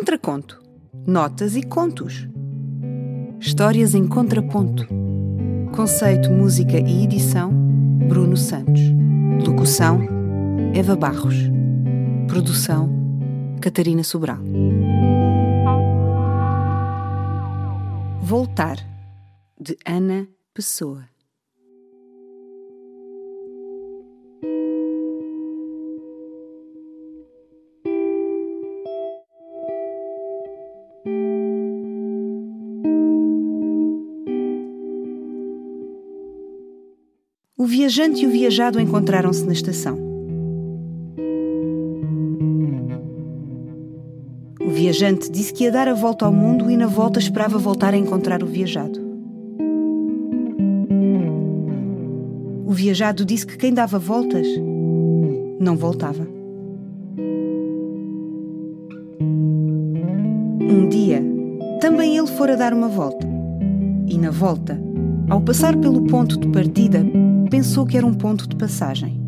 Contraconto. Notas e contos. Histórias em contraponto. Conceito, música e edição: Bruno Santos. Locução: Eva Barros. Produção: Catarina Sobral. Voltar, de Ana Pessoa. O viajante e o viajado encontraram-se na estação. O viajante disse que ia dar a volta ao mundo e na volta esperava voltar a encontrar o viajado. O viajado disse que quem dava voltas não voltava. Um dia, também ele fora dar uma volta. E na volta, ao passar pelo ponto de partida, pensou que era um ponto de passagem.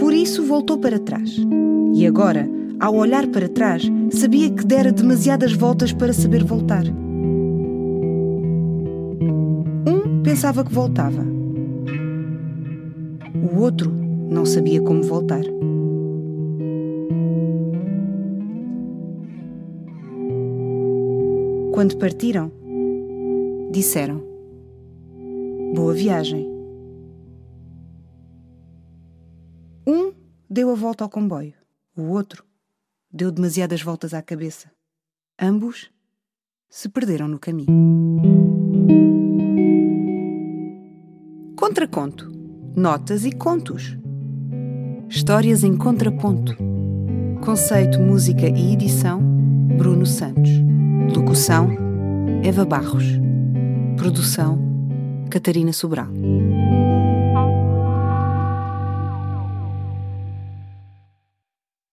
Por isso voltou para trás. E agora, ao olhar para trás, sabia que dera demasiadas voltas para saber voltar. Um pensava que voltava. O outro não sabia como voltar. Quando partiram, disseram: Boa viagem. Um deu a volta ao comboio, o outro deu demasiadas voltas à cabeça. Ambos se perderam no caminho. Contraconto. Notas e contos. Histórias em contraponto. Conceito, música e edição: Bruno Santos. Locução: Eva Barros. Produção: Catarina Sobral.